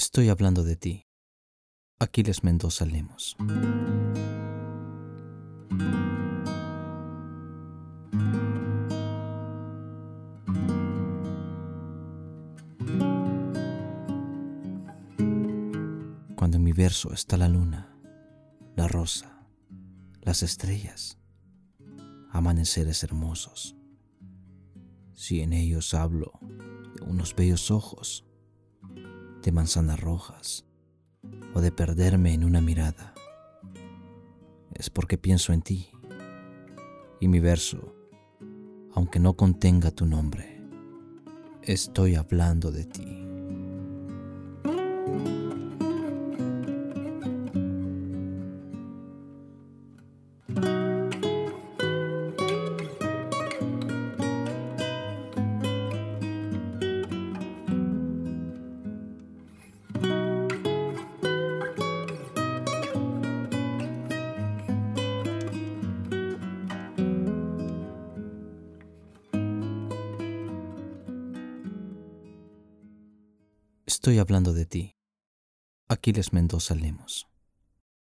Estoy hablando de ti. Aquiles Mendoza Lemos. Cuando en mi verso está la luna, la rosa, las estrellas, amaneceres hermosos. Si en ellos hablo de unos bellos ojos, de manzanas rojas o de perderme en una mirada, es porque pienso en ti y mi verso, aunque no contenga tu nombre, estoy hablando de ti. Estoy hablando de ti. Aquiles Mendoza Lemos.